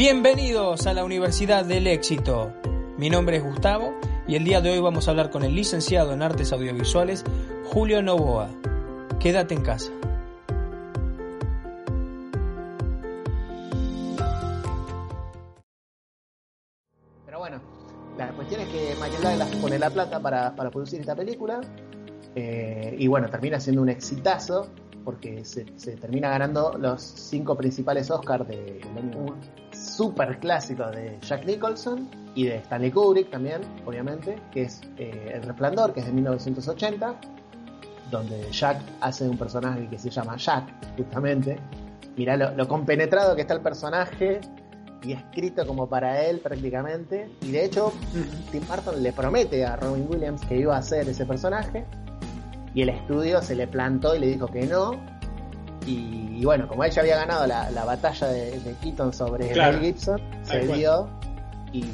Bienvenidos a la Universidad del Éxito. Mi nombre es Gustavo y el día de hoy vamos a hablar con el licenciado en Artes Audiovisuales, Julio Novoa. Quédate en casa. Pero bueno, la cuestión es que Michael Douglas pone la plata para, producir esta película eh, y bueno, termina siendo un exitazo porque se, termina ganando los cinco principales Oscars de un super clásico de Jack Nicholson y de Stanley Kubrick también, obviamente, que es eh, El Resplandor, que es de 1980, donde Jack hace un personaje que se llama Jack, justamente. Mirá lo, lo compenetrado que está el personaje y escrito como para él prácticamente. Y de hecho, Tim Burton le promete a Robin Williams que iba a hacer ese personaje y el estudio se le plantó y le dijo que no. Y, y bueno, como ella había ganado la, la batalla de, de, Keaton sobre Claro. Mel Gibson, se dio y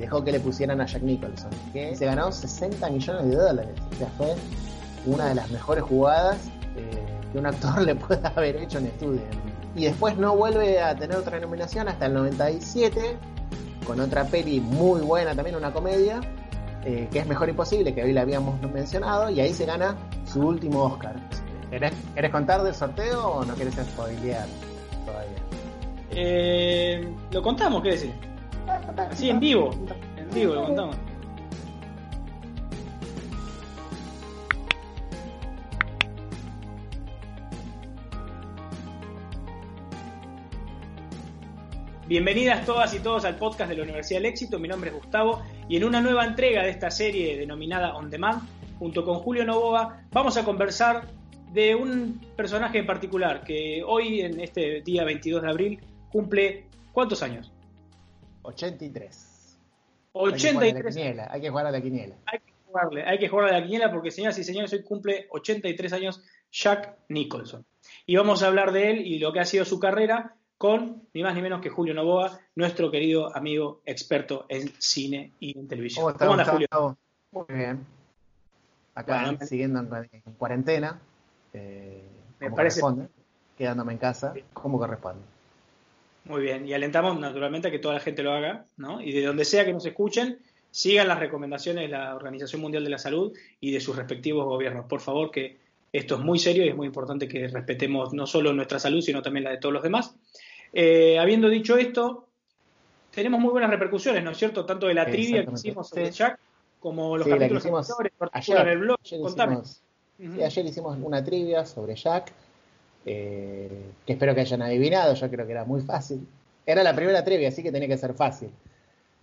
dejó que le pusieran a Jack Nicholson, que se ganó 60 millones de dólares. O sea, fue una de las mejores jugadas eh, que un actor le pueda haber hecho en estudio. Y después no vuelve a tener otra nominación hasta el 97, con otra peli muy buena también, una comedia, eh, que es Mejor Imposible, que hoy la habíamos mencionado, y ahí se gana su último Oscar. ¿Querés, querés contar del sorteo o no querés spoilear todavía? Eh, lo contamos, ¿qué decir? Así en vivo. En vivo lo contamos. Bienvenidas todas y todos al podcast de la Universidad del Éxito. Mi nombre es Gustavo y en una nueva entrega de esta serie denominada On Demand, junto con Julio Novoa, vamos a conversar de un personaje en particular que hoy, en este día 22 de abril, cumple ¿cuántos años? 83. 83 Hay que jugar a la quiniela. hay que jugarle, hay que jugarle a la quiniela porque señoras y señores, hoy cumple 83 años Jack Nicholson. Y vamos a hablar de él y lo que ha sido su carrera con ni más ni menos que Julio Novoa, nuestro querido amigo experto en cine y en televisión. ¿Cómo, ¿Cómo, estás, anda Julio? Muy bien. Acá Bueno, siguiendo en, en cuarentena. Eh, Me como parece- corresponde, quedándome en casa como corresponde. Muy bien, y alentamos naturalmente a que toda la gente lo haga, ¿no? Y de donde sea que nos escuchen, sigan las recomendaciones de la Organización Mundial de la Salud y de sus respectivos gobiernos. Por favor, que esto es muy serio y es muy importante que respetemos no solo nuestra salud, sino también la de todos los demás. Eh, habiendo dicho esto, tenemos muy buenas repercusiones, ¿no es cierto? Tanto de la trivia que hicimos sobre Sí. Jack, como los Sí, capítulos anteriores, en particular en el blog. ayer Contame. hicimos, Ujú. sí, ayer hicimos una trivia sobre Jack, eh, que espero que hayan adivinado, yo creo que era muy fácil. Era la primera trivia, así que tenía que ser fácil.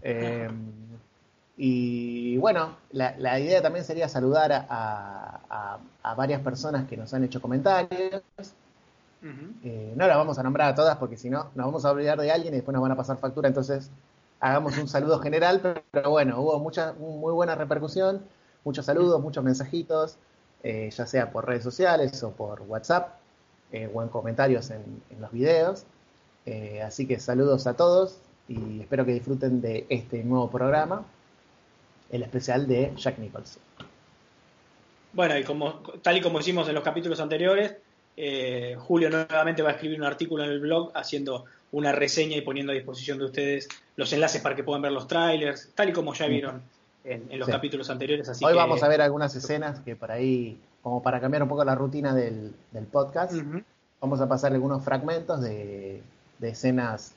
Eh, y bueno, la, la idea también sería saludar a, a- a varias personas que nos han hecho comentarios. Eh, no las vamos a nombrar a todas porque si no nos vamos a olvidar de alguien y después nos van a pasar factura, entonces hagamos un saludo general, pero, pero bueno, hubo mucha, muy buena repercusión, muchos saludos, muchos mensajitos, eh, ya sea por redes sociales o por WhatsApp eh, o en comentarios en, en los videos. Eh, así que saludos a todos y espero que disfruten de este nuevo programa, el especial de Jack Nicholson. Bueno, y como, tal y como hicimos en los capítulos anteriores, Julio nuevamente va a escribir un artículo en el blog haciendo una reseña y poniendo a disposición de ustedes los enlaces para que puedan ver los trailers, tal y como ya vieron en, en los Sí. capítulos anteriores. Así Hoy que- vamos a ver algunas escenas que por ahí, como para cambiar un poco la rutina del, del podcast, vamos a pasar algunos fragmentos de, de escenas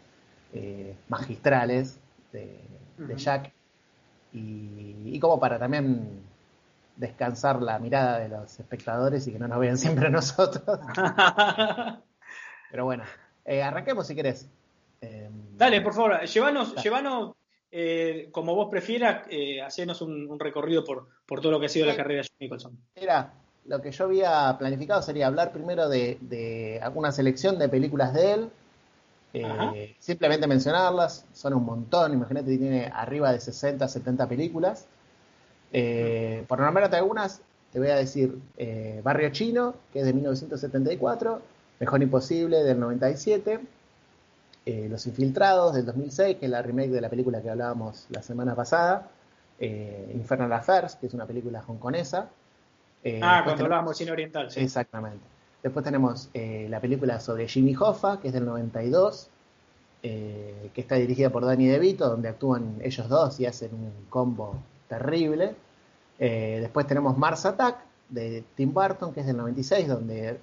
eh, magistrales de. Jack y, y como para también descansar la mirada de los espectadores y que no nos vean siempre a nosotros. Pero bueno, eh, arranquemos si querés. Eh, Dale, por favor, llévanos, llévanos eh, como vos prefieras, eh, hacernos un, un recorrido por, por todo lo que ha sido la carrera de Jack Nicholson. Mira, lo que yo había planificado sería hablar primero de, de alguna selección de películas de él. eh, simplemente mencionarlas, son un montón, imagínate que tiene arriba de 60, 70 películas. Eh, por nombrarte algunas, te voy a decir eh, Barrio Chino, que es de 1974, Mejor Imposible del 97, eh, Los Infiltrados del 2006, que es la remake de la película que hablábamos la semana pasada, eh, Infernal Affairs, que es una película hongkonesa, eh, ah, cuando hablábamos cine oriental, sí. Exactamente. Después tenemos la película sobre Jimmy Hoffa, que es del 92. eh, que está dirigida por Danny DeVito, donde actúan ellos dos y hacen un combo terrible. Después tenemos Mars Attack de Tim Burton, que es del 96, donde,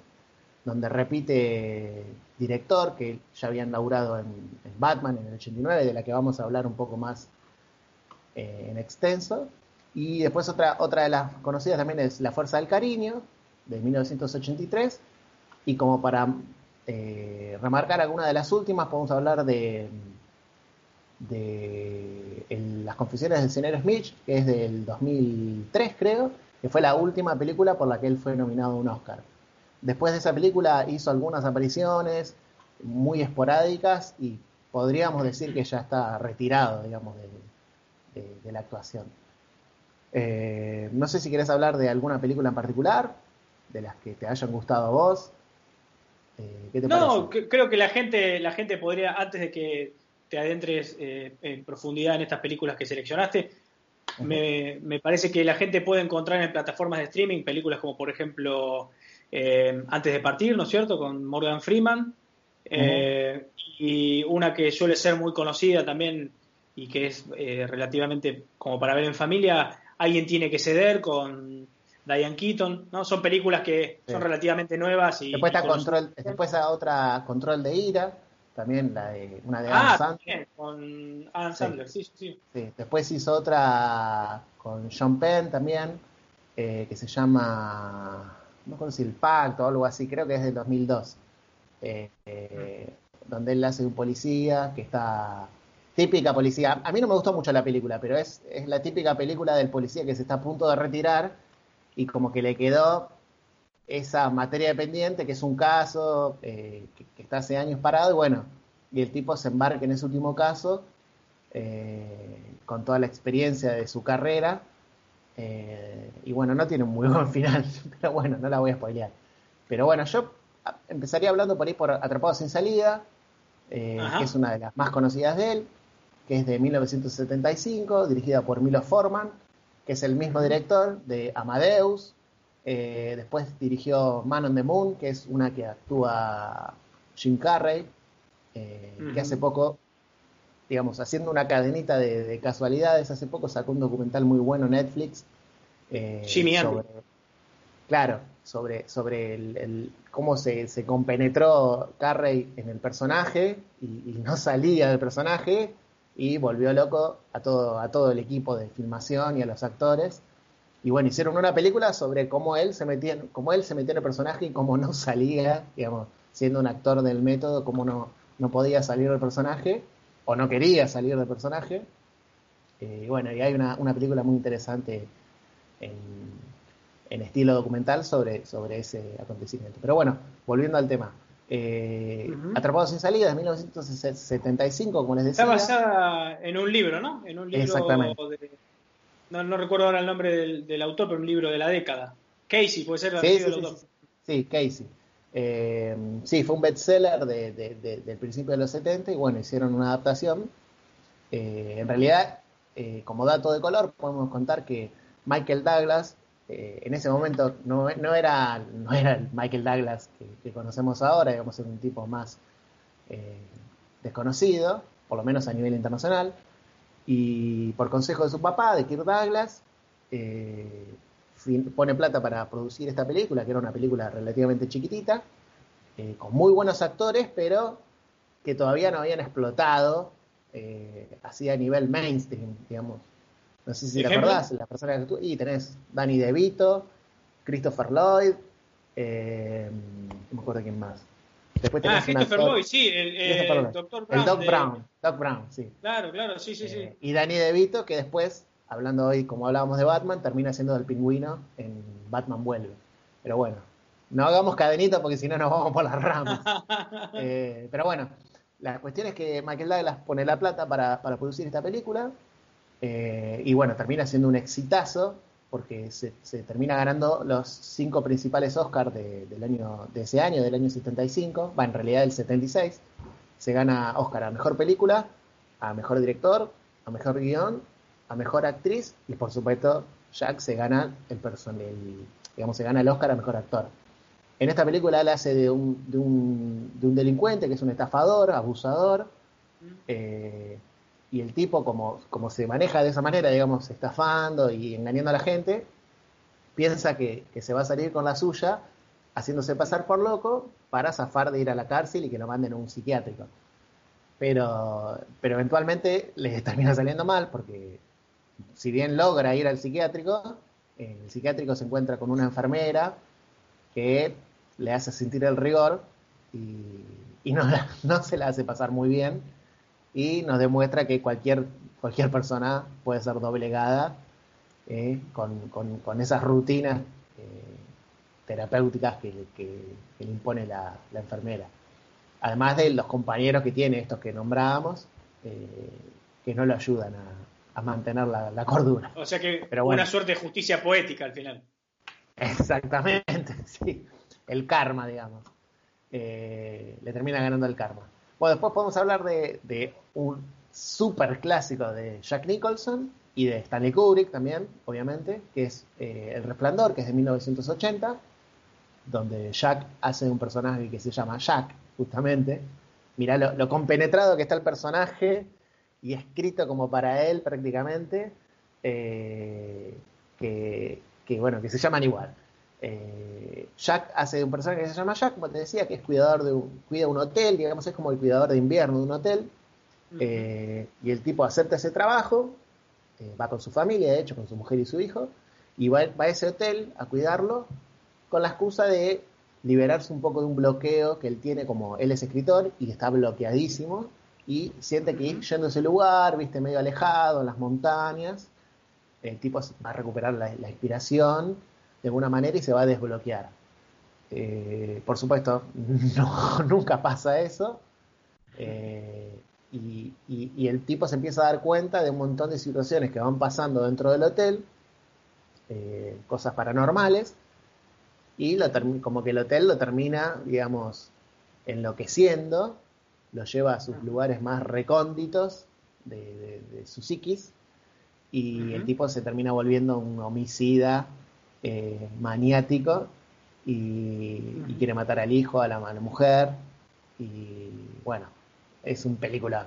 donde repite director, que ya habían laburado en, Batman en el 89, de la que vamos a hablar un poco más eh, en extenso. Y después otra, otra de las conocidas también es La Fuerza del Cariño, de 1983. Y como para eh, remarcar alguna de las últimas, podemos hablar de, Las Confesiones del Señor Smith, que es del 2003 creo, que fue la última película por la que él fue nominado a un Oscar. Después de esa película hizo algunas apariciones muy esporádicas y podríamos decir que ya está retirado, digamos, de, la actuación. Eh, no sé si quieres hablar de alguna película en particular, de las que te hayan gustado a vos. Eh, no, creo que la gente, la gente podría, antes de que te adentres eh, en profundidad en estas películas que seleccionaste, me, parece que la gente puede encontrar en plataformas de streaming películas como, por ejemplo, eh, Antes de partir, ¿no es cierto?, con Morgan Freeman, y una que suele ser muy conocida también y que es relativamente como para ver en familia, Alguien tiene que ceder con Diane Keaton, ¿no? Son películas que son relativamente nuevas y... Después está control, después otra Control de Ira, también la de, una de ah, Adam Sandler. con Adam Sandler, sí. sí, sí. Después hizo otra con Sean Penn también, eh, que se llama, no sé si El Pacto o algo así, creo que es del 2002, eh, eh, donde él hace un policía que está típica policía. A mí no me gustó mucho la película, pero es, es la típica película del policía que se está a punto de retirar y como que le quedó esa materia dependiente, que es un caso eh, que, está hace años parado, y bueno, y el tipo se embarca en ese último caso con toda la experiencia de su carrera, eh, y bueno, no tiene un muy buen final, pero bueno, no la voy a spoilear. Pero bueno, yo empezaría hablando por ahí por Atrapado sin salida, que es una de las más conocidas de él, que es de 1975, dirigida por Milo Forman, que es el mismo director de Amadeus. Eh, después dirigió Man on the Moon, que es una que actúa Jim Carrey, eh, que hace poco, digamos, haciendo una cadenita de, casualidades, hace poco sacó un documental muy bueno en Netflix. Eh, sobre, Claro, sobre, sobre el, cómo se, se, compenetró Carrey en el personaje y no salía del personaje y volvió loco a todo, a todo el equipo de filmación y a los actores. Y bueno, hicieron una película sobre cómo él se metía, cómo él se metió en el personaje y cómo no salía, digamos, siendo un actor del método, cómo no, no podía salir del personaje, o no quería salir del personaje. Eh, y bueno, y hay una, una película muy interesante en, en, estilo documental sobre, sobre ese acontecimiento. Pero bueno, volviendo al tema. Eh, Atrapados sin salida de 1975, como les decía. Está basada en un libro, ¿no? En un libro Exactamente. no, recuerdo ahora el nombre del, autor, pero un libro de la década. Casey, puede ser sí, sí, sí, sí, Casey. Eh, sí, fue un bestseller de, del principio de los 70 y bueno, hicieron una adaptación. Eh, en realidad, eh, como dato de color, podemos contar que Michael Douglas en ese momento no, era, no era el Michael Douglas que, conocemos ahora, digamos, era un tipo más desconocido, por lo menos a nivel internacional, y por consejo de su papá, de Kirk Douglas, pone plata para producir esta película, que era una película relativamente chiquitita, con muy buenos actores, pero que todavía no habían explotado así a nivel mainstream, digamos. No sé si te acordás, la persona que tú. Y tenés Danny DeVito, Christopher Lloyd, eh, no me acuerdo quién más. Después tenés ah, Christopher Lloyd, sí, el, el Doctor Brown. El Doc Brown, Doc Brown, sí. Claro, claro, sí, sí, sí. Eh, y Danny DeVito, que después, hablando hoy, como hablábamos de Batman, termina siendo el pingüino en Batman Vuelve. Pero bueno, no hagamos cadenita porque si no nos vamos por las ramas. eh, pero bueno, la cuestión es que Michael Douglas pone la plata para, para producir esta película eh, y bueno, termina siendo un exitazo porque se, termina ganando los cinco principales Oscars de, del año, de ese año, del año 75, va en realidad del 76. Se gana Oscar a Mejor Película, a Mejor Director, a Mejor Guión, a Mejor Actriz y por supuesto Jack se gana el, el digamos, se gana el Oscar a Mejor Actor. En esta película él hace de un, de un, de un delincuente que es un estafador, abusador, Eh, y el tipo, como, como se maneja de esa manera, digamos, estafando y engañando a la gente, piensa que, se va a salir con la suya, haciéndose pasar por loco para zafar de ir a la cárcel y que lo manden a un psiquiátrico. Pero, pero eventualmente le termina saliendo mal porque si bien logra ir al psiquiátrico, el psiquiátrico se encuentra con una enfermera que le hace sentir el rigor y, no, no se la hace pasar muy bien y nos demuestra que cualquier, cualquier persona puede ser doblegada eh, con, esas rutinas eh, terapéuticas que, le impone la, enfermera. Además de los compañeros que tiene, estos que nombrábamos, eh, que no lo ayudan a, mantener la, cordura. O sea que Pero una suerte de justicia poética al final. Exactamente, sí. El karma, digamos. le termina ganando el karma. Bueno, después podemos hablar de, un super clásico de Jack Nicholson y de Stanley Kubrick también, obviamente, que es eh, El Resplandor, que es de 1980, donde Jack hace un personaje que se llama Jack, justamente. Mirá lo, compenetrado que está el personaje y escrito como para él prácticamente, eh, que, que, bueno, que se llaman igual. Eh, Jack hace de un personaje que se llama Jack, como te decía, que es cuidador de un, cuida un hotel, digamos, es como el cuidador de invierno de un hotel. Eh, y el tipo acepta ese trabajo, va con su familia, de hecho, con su mujer y su hijo, y va, a ese hotel a cuidarlo con la excusa de liberarse un poco de un bloqueo que él tiene como él es escritor y está bloqueadísimo y siente que yendo a ese lugar, viste, medio alejado, en las montañas, el tipo va a recuperar la inspiración de alguna manera y se va a desbloquear. Eh, por supuesto, nunca pasa eso. Eh, y, el tipo se empieza a dar cuenta de un montón de situaciones que van pasando dentro del hotel, eh, cosas paranormales, y como que el hotel lo termina, digamos, enloqueciendo, lo lleva a sus lugares más recónditos de, su psiquis, y el tipo se termina volviendo un homicida eh, maniático y, quiere matar al hijo, a la, mujer. Y bueno, es un película.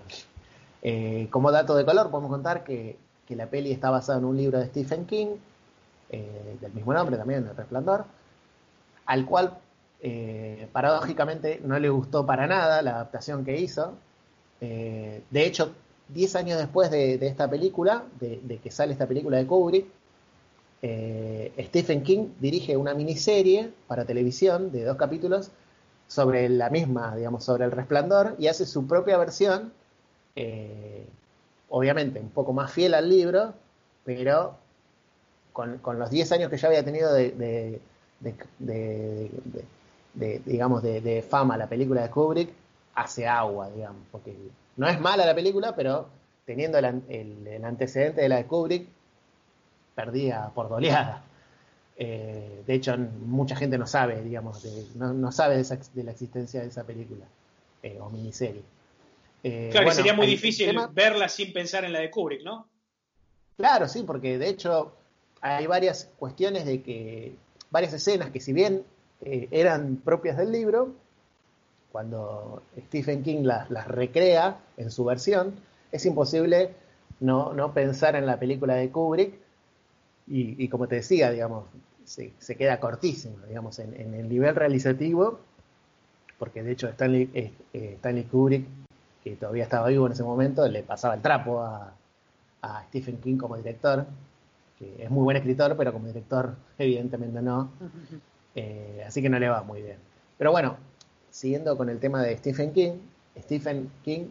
Eh, como dato de color, podemos contar que, la peli está basada en un libro de Stephen King, eh, del mismo nombre también, El Resplandor, al cual paradójicamente no le gustó para nada la adaptación que hizo. de hecho, 10 años después de, esta película, de, que sale esta película de Kubrick, eh, Stephen King dirige una miniserie para televisión de dos capítulos sobre la misma, digamos, sobre el resplandor y hace su propia versión, eh, obviamente un poco más fiel al libro, pero con, los 10 años que ya había tenido de, digamos, de, fama la película de Kubrick, hace agua, digamos, porque no es mala la película, pero teniendo el antecedente de la de Kubrick, perdía por goleada. Eh, de hecho, mucha gente no sabe, digamos, no, sabe de, la existencia de esa película eh, o miniserie. Eh, claro, que sería muy difícil verla sin pensar en la de Kubrick, ¿no? Claro, sí, porque de hecho hay varias cuestiones de que, varias escenas que si bien eran propias del libro, cuando Stephen King las, recrea en su versión, es imposible no, no pensar en la película de Kubrick y, como te decía, digamos, se, queda cortísimo, digamos, en, el nivel realizativo, porque de hecho Stanley, eh, eh, Stanley Kubrick, que todavía estaba vivo en ese momento, le pasaba el trapo a, Stephen King como director, que es muy buen escritor, pero como director evidentemente no, eh, así que no le va muy bien. Pero bueno, siguiendo con el tema de Stephen King, Stephen King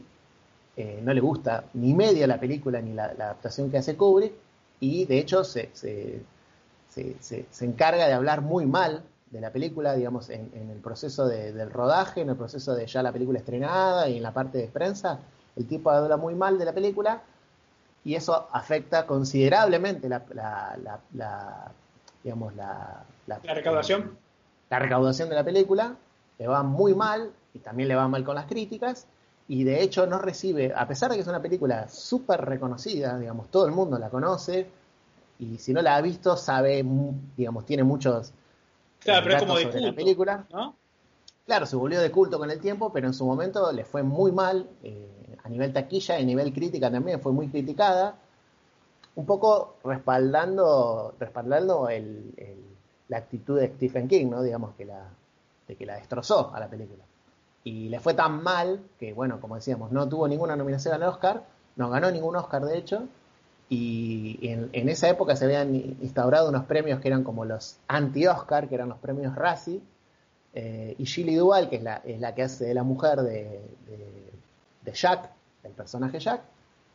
no le gusta ni media la película ni la adaptación que hace Kubrick, y de hecho se, se, se, encarga de hablar muy mal de la película, digamos, en, el proceso del rodaje, en el proceso de ya la película estrenada y en la parte de prensa, el tipo habla muy mal de la película y eso afecta considerablemente la, la, digamos, la, la, recaudación. La recaudación de la película, le va muy mal y también le va mal con las críticas y de hecho no recibe, a pesar de que es una película súper reconocida, digamos, todo el mundo la conoce, y si no la ha visto, sabe, digamos, tiene muchos... Claro, pero es como de culto, la película. ¿no? claro, se volvió de culto con el tiempo, pero en su momento le fue muy mal, eh, a nivel taquilla y a nivel crítica también fue muy criticada, un poco respaldando, respaldando la actitud de Stephen King, ¿no? Digamos que la, de que la destrozó a la película. Y le fue tan mal que, bueno, como decíamos, no tuvo ninguna nominación al Oscar, no ganó ningún Oscar de hecho, y en, esa época se habían instaurado unos premios que eran como los anti-Oscar, que eran los premios Razzie, eh, y Shirley Duval, que es la, es la que hace de la mujer de, de, Jack, el personaje Jack,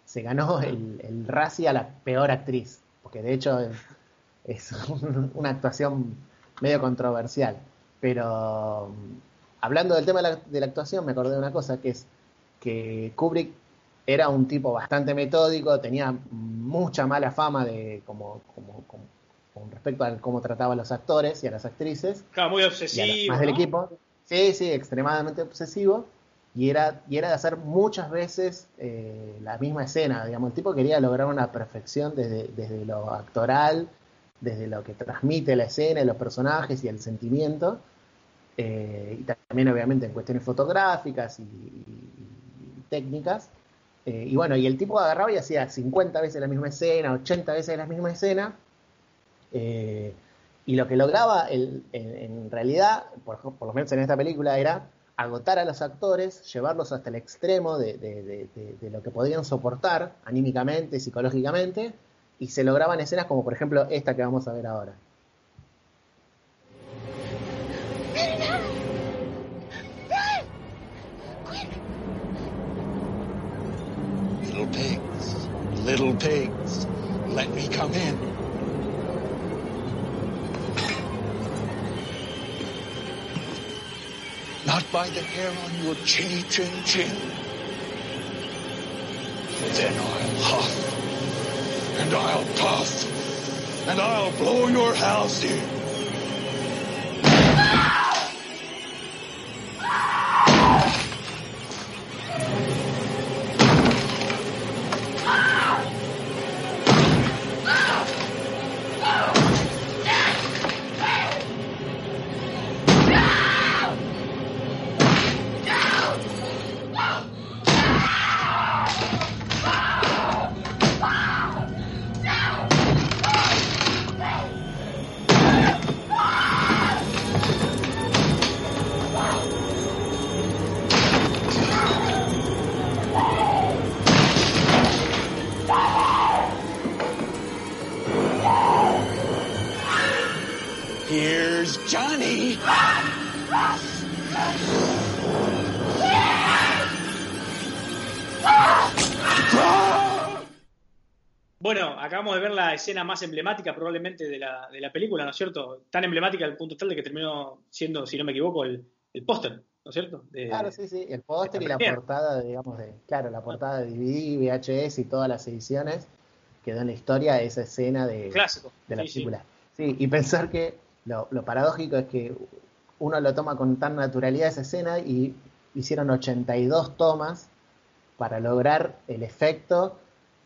se ganó el, el Razzie a la peor actriz, porque de hecho es, una actuación medio controversial. Pero hablando del tema de la, de la actuación, me acordé de una cosa, que es que Kubrick era un tipo bastante metódico, tenía mucha mala fama de como, como, con respecto a cómo trataba a los actores y a las actrices. Claro, muy obsesivo. Más del equipo. Sí, sí, extremadamente obsesivo. Y era, y era de hacer muchas veces eh, la misma escena. Digamos, el tipo quería lograr una perfección desde, desde lo actoral, desde lo que transmite la escena, los personajes y el sentimiento. Eh, y también, obviamente, en cuestiones fotográficas y técnicas. Eh, y bueno, y el tipo agarraba y hacía 50 veces la misma escena, 80 veces la misma escena. Y lo que lograba en, realidad, por, lo menos en esta película, era agotar a los actores, llevarlos hasta el extremo de, lo que podían soportar anímicamente, psicológicamente, y se lograban escenas como por ejemplo esta que vamos a ver ahora. Little pigs, little pigs, let me come in. Not by the hair on your chinny chin chin. Then I'll huff, and I'll puff, and I'll blow your house in. Acabamos de ver la escena más emblemática probablemente de la, de la película, ¿no es cierto? Tan emblemática al punto tal de que terminó siendo, si no me equivoco, el, el póster, ¿no es cierto? claro, sí, sí, el póster y la portada, digamos, de, claro, la portada de DVD, VHS y todas las ediciones quedó en la historia esa escena de, Clásico. de la película. Sí. y pensar que lo, paradójico es que uno lo toma con tan naturalidad esa escena y hicieron 82 tomas para lograr el efecto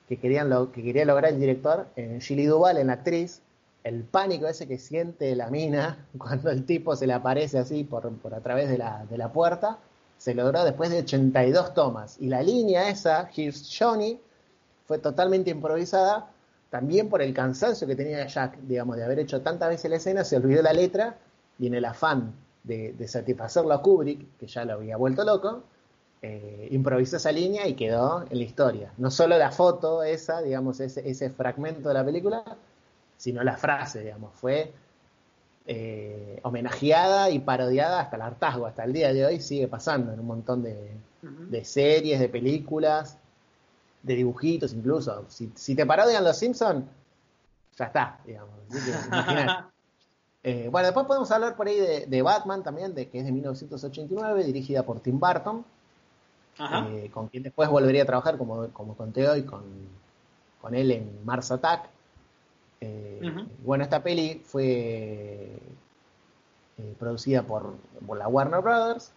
que, querían lo, que quería lograr el director en Gilly Duval, en la actriz, el pánico ese que siente la mina cuando el tipo se le aparece así por, por a través de la, de la puerta, se logró después de 82 tomas. Y la línea esa, Here's Johnny, fue totalmente improvisada, también por el cansancio que tenía Jack, digamos, de haber hecho tantas veces la escena, se olvidó la letra y en el afán de, de satisfacerlo a Kubrick, que ya lo había vuelto loco, eh, improvisó esa línea y quedó en la historia. No solo la foto esa, digamos, ese, ese fragmento de la película, sino la frase, digamos, fue eh, homenajeada y parodiada hasta el hartazgo, hasta el día de hoy sigue pasando en un montón de, series, de películas, de dibujitos incluso. Si, te parodian los Simpsons, ya está, digamos. Eh, bueno, después podemos hablar por ahí de, de, Batman también, de que es de 1989, dirigida por Tim Burton. Eh, con quien después volvería a trabajar, como, como conté hoy, con, con él en Mars Attack. Eh, bueno, esta peli fue eh, producida por, la Warner Brothers,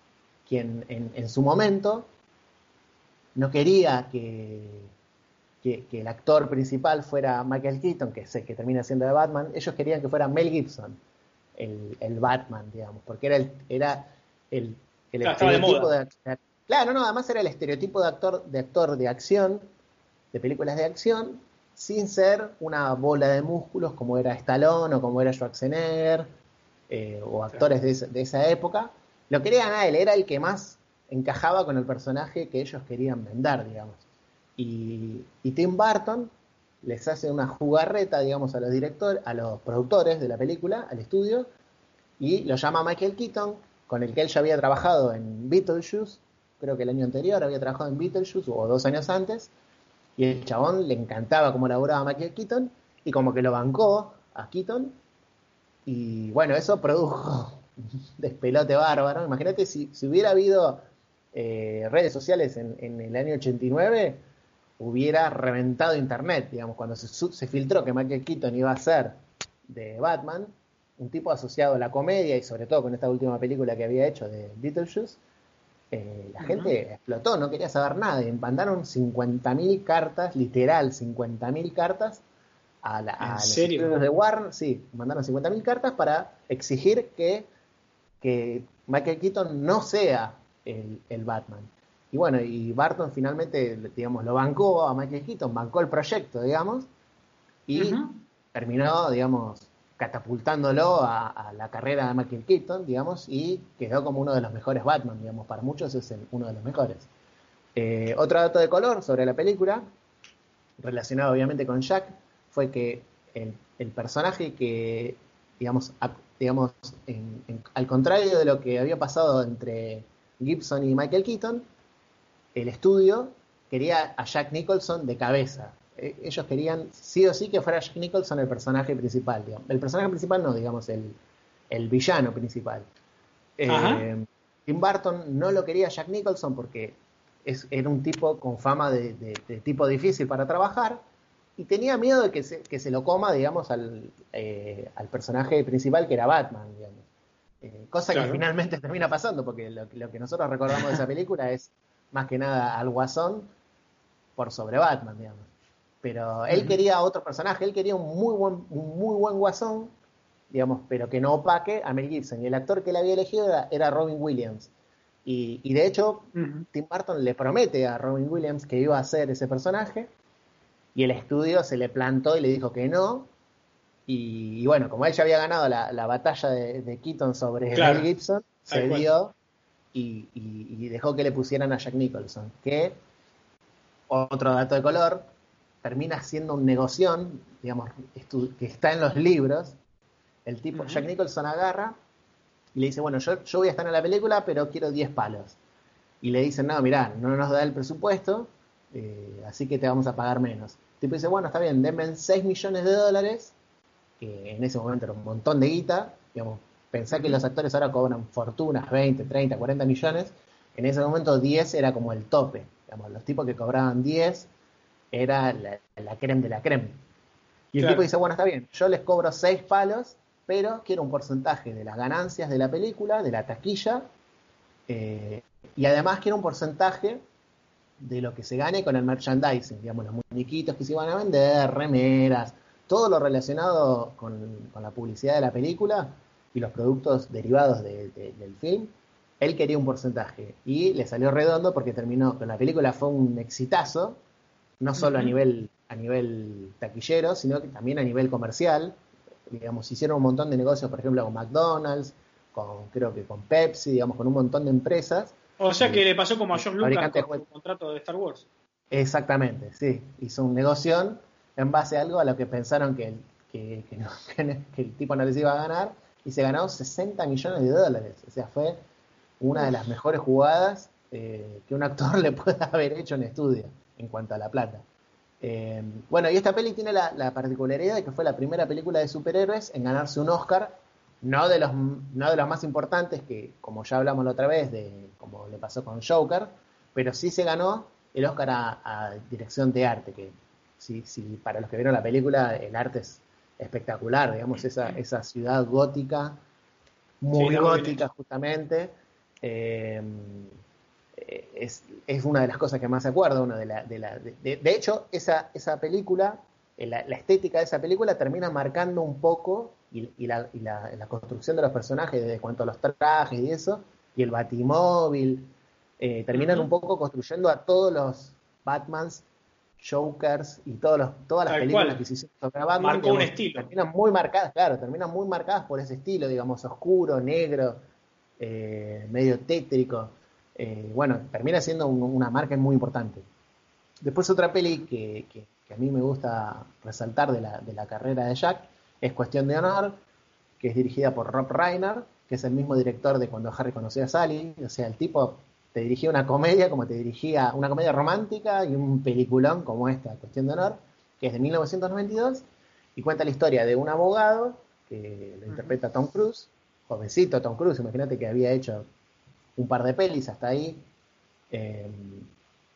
quien en, su momento no quería que, que, el actor principal fuera Michael Keaton, que sé que termina siendo de Batman, ellos querían que fuera Mel Gibson el, el Batman, digamos, porque era, el, era el, el estereotipo de, Claro, no, además era el estereotipo de actor, de actor de acción, de películas de acción, sin ser una bola de músculos como era Stallone o como era Schwarzenegger eh, o actores de, esa, época. Lo querían a él, era el que más encajaba con el personaje que ellos querían vender, digamos. Y, Tim Burton les hace una jugarreta, digamos, a los directores, a los productores de la película, al estudio, y lo llama Michael Keaton, con el que él ya había trabajado en Beetlejuice, creo que el año anterior había trabajado en Beetlejuice, o dos años antes, y el chabón le encantaba cómo laburaba Michael Keaton, y como que lo bancó a Keaton, y bueno, eso produjo despelote bárbaro. Imagínate si, hubiera habido eh, redes sociales en, el año 89, hubiera reventado Internet, digamos, cuando se, se filtró que Michael Keaton iba a ser de Batman, un tipo asociado a la comedia y sobre todo con esta última película que había hecho de Beetlejuice, eh, la gente explotó, no quería saber nada. Y mandaron 50.000 cartas, literal 50.000 cartas a, la, a los estudios de Warner. Sí, mandaron 50.000 cartas para exigir que, que Michael Keaton no sea el, Batman. Y bueno, y Barton finalmente, digamos, lo bancó a Michael Keaton, bancó el proyecto, digamos, y terminó, digamos, catapultándolo a, la carrera de Michael Keaton, digamos, y quedó como uno de los mejores Batman, digamos, para muchos es uno de los mejores. Eh, otro dato de color sobre la película, relacionado obviamente con Jack, fue que el, personaje que, digamos, digamos al contrario de lo que había pasado entre Gibson y Michael Keaton, el estudio quería a Jack Nicholson de cabeza, eh, ellos querían sí o sí que fuera Jack Nicholson el personaje principal. El personaje principal no, digamos, el, villano principal. Eh, Tim Burton no lo quería Jack Nicholson porque es, era un tipo con fama de, tipo difícil para trabajar y tenía miedo de que se, que se lo coma, digamos, al, eh, al, personaje principal que era Batman, digamos. Cosa que finalmente termina pasando porque lo, lo que nosotros recordamos de esa película es más que nada al Guasón por sobre Batman, digamos. Pero él quería otro personaje, él quería un muy buen, muy buen guasón, digamos, pero que no opaque a Mel Gibson. Y el actor que él había elegido era, Robin Williams. Y, de hecho, Tim Burton le promete a Robin Williams que iba a hacer ese personaje. Y el estudio se le plantó y le dijo que no. Y, bueno, como él ya había ganado la, batalla de, Keaton sobre Mel Gibson, se dio y, y, dejó que le pusieran a Jack Nicholson. Que, otro dato de color, termina siendo un negoción, digamos, que está en los libros. El tipo, Jack Nicholson agarra y le dice, bueno, yo, yo voy a estar en la película, pero quiero 10 palos. Y le dicen, no, mirá, no nos da el presupuesto, eh, así que te vamos a pagar menos. El tipo dice, bueno, está bien, denme 6 millones de dólares, que en ese momento era un montón de guita, digamos, pensá que los actores ahora cobran fortunas, 20, 30, 40 millones, en ese momento 10 era como el tope, digamos, los tipos que cobraban 10 era la, la creme de la creme. Y el tipo dice, bueno, está bien, yo les cobro seis palos, pero quiero un porcentaje de las ganancias de la película, de la taquilla, eh, y además quiero un porcentaje de lo que se gane con el merchandising, digamos, los muñequitos que se iban a vender, remeras, todo lo relacionado con, la publicidad de la película y los productos derivados del film, él quería un porcentaje y le salió redondo porque terminó, con la película fue un exitazo, no solo a nivel a nivel taquillero, sino que también a nivel comercial. Digamos, hicieron un montón de negocios, por ejemplo, con McDonald's, con creo que con Pepsi, digamos, con un montón de empresas. O sea que le pasó como a John Lucas con el contrato de Star Wars. Exactamente, sí. Hizo un negocio en base a algo a lo que pensaron que, que, el tipo no les iba a ganar y se ganó 60 millones de dólares. O sea, fue una de las mejores jugadas eh, que un actor le pueda haber hecho en estudio en cuanto a la plata. Eh, bueno, y esta peli tiene la, particularidad de que fue la primera película de superhéroes en ganarse un Oscar, no de los, no de los más importantes, que como ya hablamos la otra vez, de como le pasó con Joker, pero sí se ganó el Oscar a, dirección de arte, que sí, sí, para los que vieron la película, el arte es espectacular, digamos, esa, esa ciudad gótica, muy gótica justamente. Eh, es, es, una de las cosas que más se acuerda. Una de, la, de, la, de, hecho, esa, esa película, eh, la, estética de esa película termina marcando un poco, y, la, y la, construcción de los personajes, desde cuanto a los trajes y eso, y el Batimóvil, eh, terminan un poco construyendo a todos los Batmans, Jokers y todos los, todas las películas que se hicieron sobre Batman. Marcó un estilo. Terminan muy marcadas, claro, terminan muy marcadas por ese estilo, digamos, oscuro, negro, eh, medio tétrico. Eh, bueno, termina siendo una marca muy importante. Después otra peli que, que, a mí me gusta resaltar de la, de la carrera de Jack es Cuestión de Honor, que es dirigida por Rob Reiner, que es el mismo director de Cuando Harry conoció a Sally. O sea, el tipo te dirigía una comedia como te dirigía una comedia romántica y un peliculón como esta, Cuestión de Honor, que es de 1992 y cuenta la historia de un abogado que lo interpreta Tom Cruise, jovencito Tom Cruise, imagínate que había hecho un par de pelis hasta ahí. Eh,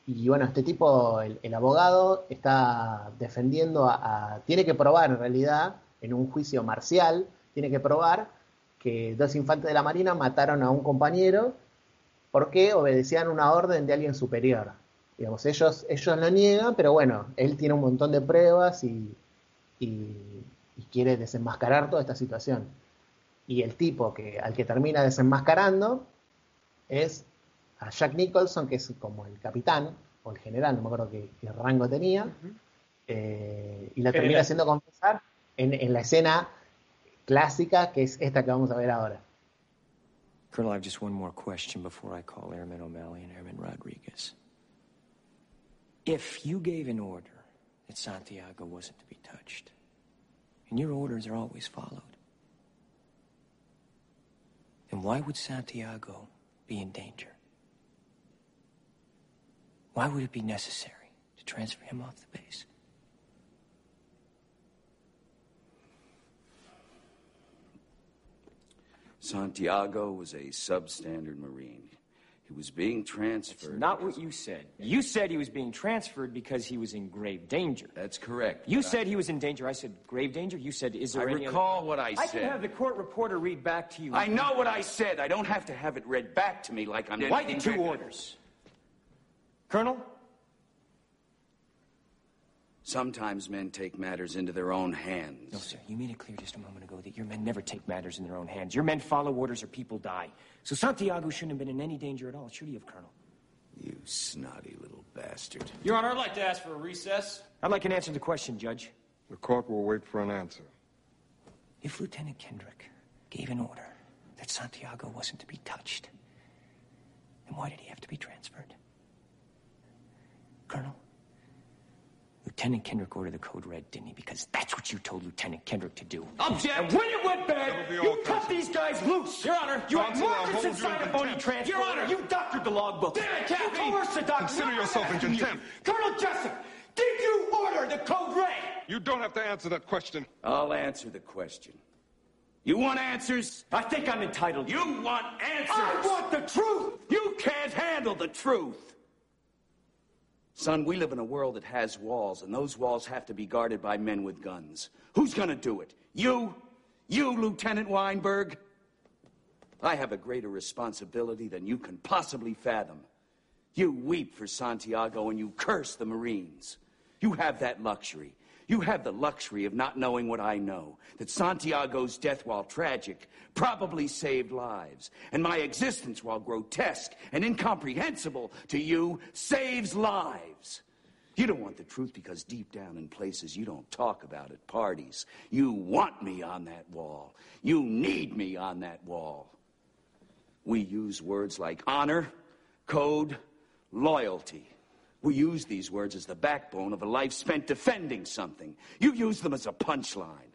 y bueno, este tipo, el, abogado, está defendiendo a, Tiene que probar en realidad, en un juicio marcial, tiene que probar que dos infantes de la Marina mataron a un compañero porque obedecían una orden de alguien superior. Digamos, ellos, ellos lo niegan, pero bueno, él tiene un montón de pruebas y, y, quiere desenmascarar toda esta situación. Y el tipo que, al que termina desenmascarando es a Jack Nicholson, que es como el capitán, o el general, no me acuerdo qué, rango tenía, eh, y la termina haciendo confesar en, en la escena clásica, que es esta que vamos a ver ahora. Colonel, I have just one more question before I call Airman O'Malley and Airman Rodriguez. If you gave an order that Santiago wasn't to be touched, and your orders are always followed, then why would Santiago be in danger? Why would it be necessary to transfer him off the base? Santiago was a substandard Marine. He was being transferred. That's not what you said. You said he was being transferred because he was in grave danger. That's correct. You said I... he was in danger. I said grave danger. You said, is there I any recall other... what I, I said. I can have the court reporter read back to you. I know what I said. I don't have to have it read back to me like I'm. Why the two orders? Colonel, Sometimes men take matters into their own hands. No, sir. You made it clear just a moment ago that your men never take matters in their own hands. Your men follow orders or people die. So Santiago shouldn't have been in any danger at all, should he have, Colonel? You snotty little bastard. Your Honor, I'd like to ask for a recess. I'd like an answer to the question, Judge. The court will wait for an answer. If Lieutenant Kendrick gave an order that Santiago wasn't to be touched, then why did he have to be transferred? Colonel? Lieutenant Kendrick ordered the code red, didn't he? Because that's what you told Lieutenant Kendrick to do. Object! And when it went bad, you cut these guys loose! Your Honor! You had Marcus inside a phony transfer. Your Honor! You doctored the logbook. Damn it, Captain! You coerced the doctor. Consider yourself in contempt. Colonel Jessup, did you order the code red? You don't have to answer that question. I'll answer the question. You want answers? I think I'm entitled. You want answers? I want the truth! You can't handle the truth! Son, we live in a world that has walls, and those walls have to be guarded by men with guns. Who's gonna do it? You? You, Lieutenant Weinberg? I have a greater responsibility than you can possibly fathom. You weep for Santiago and you curse the Marines. You have that luxury. You have the luxury of not knowing what I know that Santiago's death, while tragic, probably saved lives. And my existence, while grotesque and incomprehensible to you, saves lives. You don't want the truth because deep down in places you don't talk about at parties, you want me on that wall. You need me on that wall. We use words like honor, code, loyalty. We use these words as the backbone of a life spent defending something. You use them as a punchline.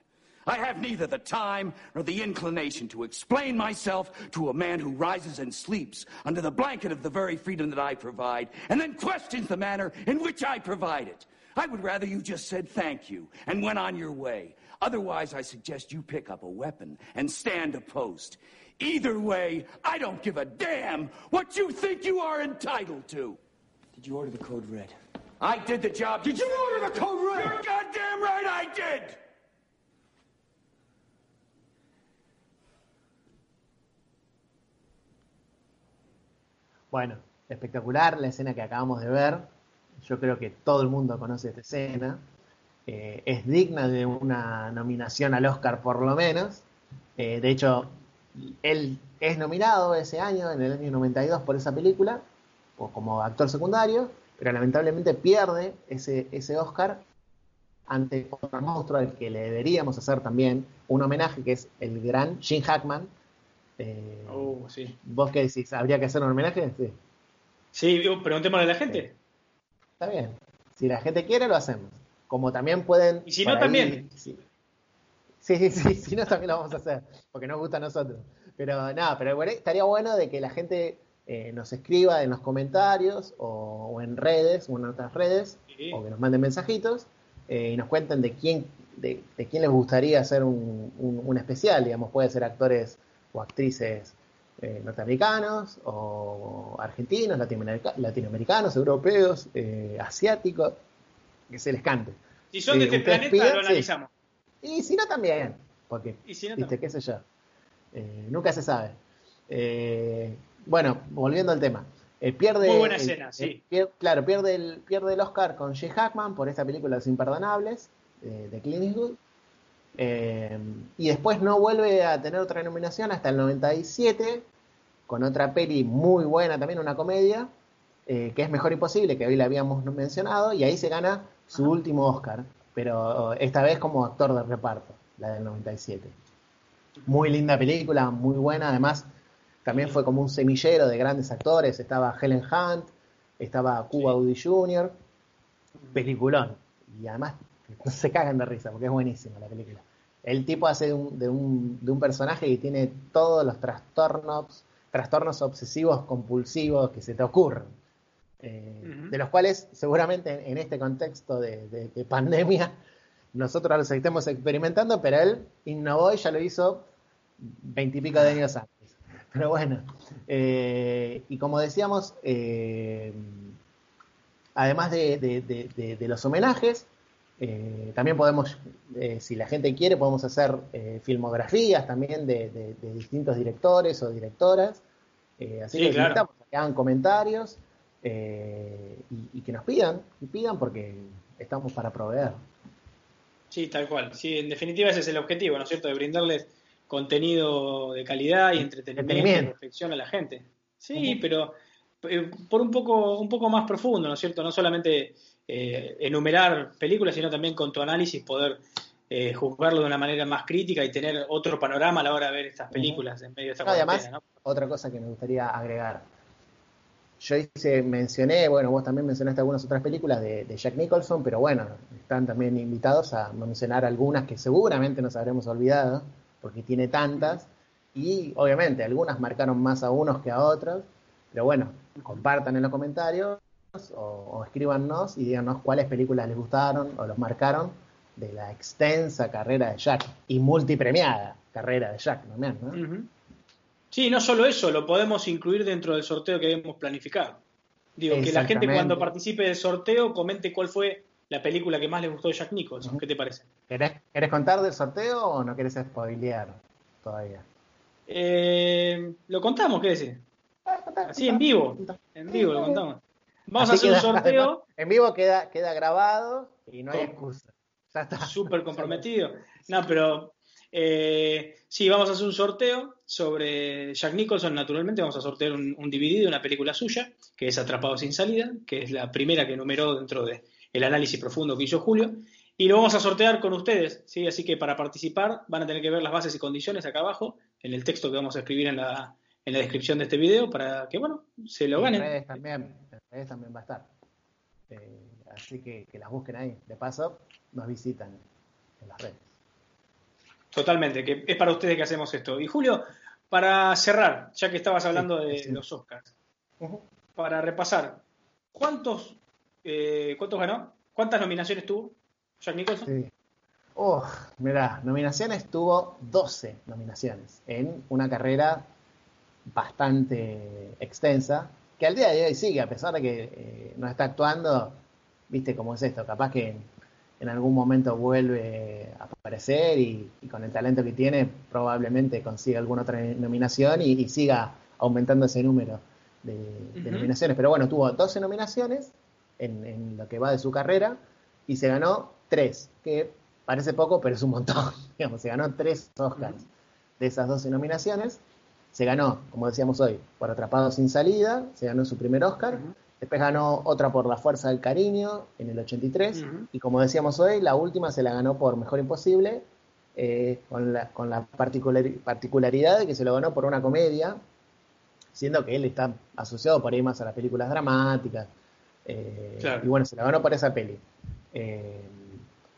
I have neither the time nor the inclination to explain myself to a man who rises and sleeps under the blanket of the very freedom that I provide and then questions the manner in which I provide it. I would rather you just said thank you and went on your way. Otherwise, I suggest you pick up a weapon and stand post. Either way, I don't give a damn what you think you are entitled to. Did you order the code red? I did the job. Did you order the code red? You're goddamn right I did! Bueno, espectacular la escena que acabamos de ver. Yo creo que todo el mundo conoce esta escena. Eh, es digna de una nominación al Oscar por lo menos. Eh, de hecho, él es nominado ese año, en el año 92, por esa película, como actor secundario, pero lamentablemente pierde ese, ese Oscar ante otro monstruo al que le deberíamos hacer también un homenaje, que es el gran Gene Hackman. Eh, Oh, sí. ¿Vos qué decís? ¿Habría que hacer un homenaje? Sí. Sí, preguntémosle a la gente. Está bien. Si la gente quiere, lo hacemos. Como también pueden. Y si no, también. Sí. sí, sí, sí, si no, también lo vamos a hacer. Porque nos gusta a nosotros. Pero nada, pero bueno, estaría bueno de que la gente eh, nos escriba en los comentarios o, o en redes o en otras redes Sí. o que nos manden mensajitos eh, y nos cuenten de quién de, de quién les gustaría hacer un, un- un especial, digamos, puede ser actores o actrices eh, norteamericanos o argentinos, latinoamerica- latinoamericanos, europeos, asiáticos, que se les cante. Si son de este planeta, lo sí. analizamos. Y si no, también, porque, Y si no, viste, también. qué sé yo, nunca se sabe. Eh, bueno, volviendo al tema. Eh, pierde, Muy buena el- escena, sí. claro, pierde el, pierde el Oscar con Jay Hackman por esta película Los Imperdonables eh, de Clint Eastwood. Eh, y después no vuelve a tener otra nominación hasta el 97 con otra peli muy buena, también una comedia, que es Mejor Imposible, que hoy la habíamos mencionado, y ahí se gana su último Oscar, pero esta vez como actor de reparto, la del 97. Muy linda película, muy buena, además también fue como un semillero de grandes actores, estaba Helen Hunt, estaba Cuba Gooding Jr., peliculón, y además no se cagan de risa porque es buenísima la película. El tipo hace de un, de un, de un personaje que tiene todos los trastornos, trastornos obsesivos compulsivos que se te ocurren. Eh. De los cuales seguramente en, en este contexto de, de- de pandemia nosotros los estemos experimentando, pero él innovó y ya lo hizo veintipico de años antes. Pero bueno, eh, y como decíamos, eh, además de, de- de- de- de los homenajes, eh, también podemos, eh, si la gente quiere, podemos hacer eh, filmografías también de, distintos directores o directoras. Así Sí, que claro. invitamos a que hagan comentarios y, y que nos pidan, y pidan porque estamos para proveer. Sí, tal cual. Sí, en definitiva ese es el objetivo, ¿no es cierto? De brindarles contenido de calidad y entretenimiento, y reflexión a la gente. Sí, pero eh, por un poco, un poco más profundo, ¿no es cierto? No solamente eh, enumerar películas, sino también con tu análisis poder eh, juzgarlo de una manera más crítica y tener otro panorama a la hora de ver estas películas en medio de esta No, además, ¿no? otra cosa que me gustaría agregar. Yo hice, mencioné, bueno, vos también mencionaste algunas otras películas de, de Jack Nicholson, pero bueno, están también invitados a mencionar algunas que seguramente nos habremos olvidado, porque tiene tantas, y obviamente algunas marcaron más a unos que a otros, pero bueno, compartan en los comentarios o, o escríbanos y díganos cuáles películas les gustaron o los marcaron de la extensa carrera de Jack y multipremiada carrera de Jack también, ¿no? Ujú. Sí, no solo eso, lo podemos incluir dentro del sorteo que habíamos planificado. Digo, que la gente cuando participe del sorteo comente cuál fue la película que más le gustó de Jack Nicholson. ¿Qué te parece? ¿Querés, querés contar del sorteo o no querés spoilear todavía? Eh, lo contamos, ¿qué decís? Así en vivo, en vivo lo contamos. Vamos Así a hacer un sorteo en vivo queda, queda grabado y no hay excusa. Ya está. súper comprometido. No, pero eh, sí, vamos a hacer un sorteo sobre Jack Nicholson. Naturalmente, vamos a sortear un, un DVD de una película suya, que es Atrapado sin salida, que es la primera que enumeró dentro de el análisis profundo que hizo Julio. Y lo vamos a sortear con ustedes, ¿sí? Así que para participar van a tener que ver las bases y condiciones acá abajo, en el texto que vamos a escribir en la, en la descripción de este video, para que, bueno, se lo En ganen. redes también, en redes también va a estar. Eh, así que, que las busquen ahí. De paso, nos visitan en las redes. Totalmente, que es para ustedes que hacemos esto. Y Julio, para cerrar, ya que estabas hablando de sí. los Oscars, para repasar, ¿cuántos, eh, ¿cuántos ganó? ¿Cuántas nominaciones tuvo Jack Nicholson? Sí. Oh, mirá, nominaciones tuvo 12 nominaciones en una carrera bastante extensa, que al día de hoy sigue, a pesar de que eh, no está actuando, viste cómo es esto, capaz que en, en algún momento vuelve a aparecer y, y con el talento que tiene probablemente consiga alguna otra nominación y, y siga aumentando ese número de, nominaciones. Pero bueno, tuvo 12 nominaciones en, en lo que va de su carrera y se ganó 3, que parece poco, pero es un montón. Digamos, se ganó 3 Oscars de esas 12 nominaciones. se ganó, como decíamos hoy, por Atrapado sin salida, se ganó su primer Oscar. Después ganó otra por La Fuerza del Cariño en el 83. Ujú. Y como decíamos hoy, la última se la ganó por Mejor Imposible, eh, con la, con la particulari- particularidad de que se lo ganó por una comedia, siendo que él está asociado por ahí más a las películas dramáticas. Eh, Claro. Y bueno, se la ganó por esa peli. Eh,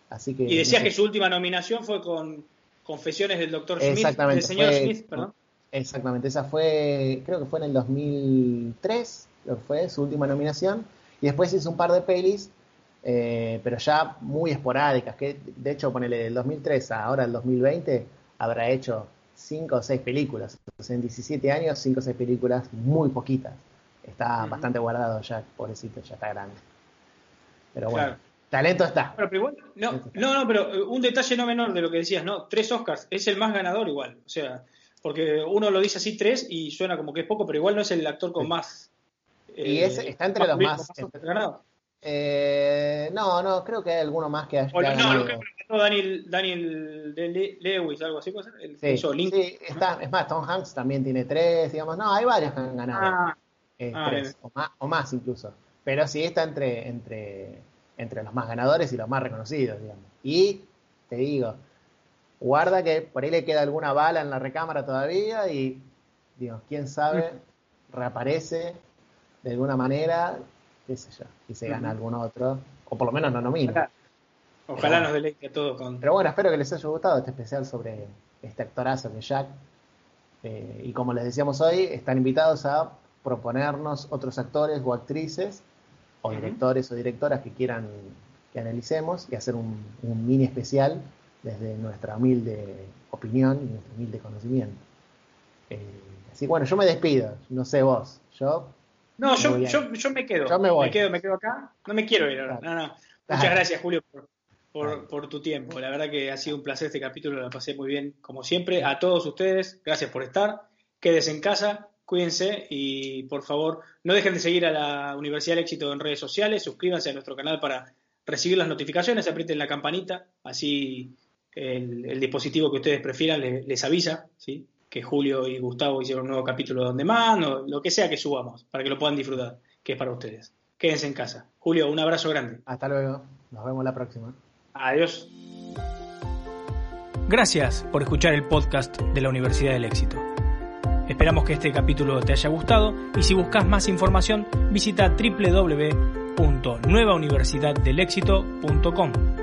así que. Y decías no sé. que su última nominación fue con Confesiones del Doctor Smith, Exactamente, del señor fue- Smith, perdón. Exactamente, esa fue, creo que fue en el 2003, lo fue su última nominación. Y después hizo un par de pelis, eh, pero ya muy esporádicas, que de hecho, ponele del 2003 a ahora el 2020, habrá hecho cinco o seis películas. O sea, en 17 años, cinco o seis películas, muy poquitas. Está bastante guardado ya, pobrecito, ya está grande. Pero bueno, Claro. talento está. Bueno, pero igual, no, no, no, pero eh, un detalle no menor de lo que decías, ¿no? Tres Oscars, es el más ganador igual. O sea, porque uno lo dice así tres y suena como que es poco, pero igual no es el actor con Sí. más. Y eh, ese está entre los con más- Oscars ganados. Eh, no, no, creo que hay alguno más que haya O no, lo que ganó Daniel, Daniel de Le- Lewis, algo así, ¿puede ser? El Sí, Lincoln. sí, está, es más, Tom Hanks también tiene tres, digamos, no, hay varios que han ganado, Ah, ah, tres, o más, o más incluso, pero sí está entre, entre, entre los más ganadores y los más reconocidos, digamos. Y te digo, guarda que por ahí le queda alguna bala en la recámara todavía y, digo, quién sabe, reaparece de alguna manera, qué sé yo, y se gana algún otro, o por lo menos no nomina. ojalá, ojalá nos deleite a todos con. Pero bueno, espero que les haya gustado este especial sobre este actorazo que Jack. Eh, y como les decíamos hoy, están invitados a proponernos otros actores o actrices, o directores o directoras que quieran que analicemos y hacer un, un mini especial desde nuestra humilde opinión y nuestro humilde conocimiento. Eh, así que bueno, yo me despido, no sé vos, yo No, yo, yo, yo me quedo. Yo me voy. quedo, me quedo acá. No me quiero ir ahora. No, no. Muchas gracias, Julio, por, por, por tu tiempo. La verdad que ha sido un placer este capítulo, lo pasé muy bien, como siempre. A todos ustedes, gracias por estar. Quédense en casa, cuídense y por favor, no dejen de seguir a la Universidad del Éxito en redes sociales. Suscríbanse a nuestro canal para recibir las notificaciones, aprieten la campanita, así el, el dispositivo que ustedes prefieran les, les avisa, ¿sí? que Julio y Gustavo hicieron un nuevo capítulo donde más, o lo que sea que subamos, para que lo puedan disfrutar, que es para ustedes. Quédense en casa. Julio, un abrazo grande. hasta luego, nos vemos la próxima. Adiós. Gracias por escuchar el podcast de la Universidad del Éxito. Esperamos que este capítulo te haya gustado y si buscas más información visita www.nuevauniversidaddelexito.com.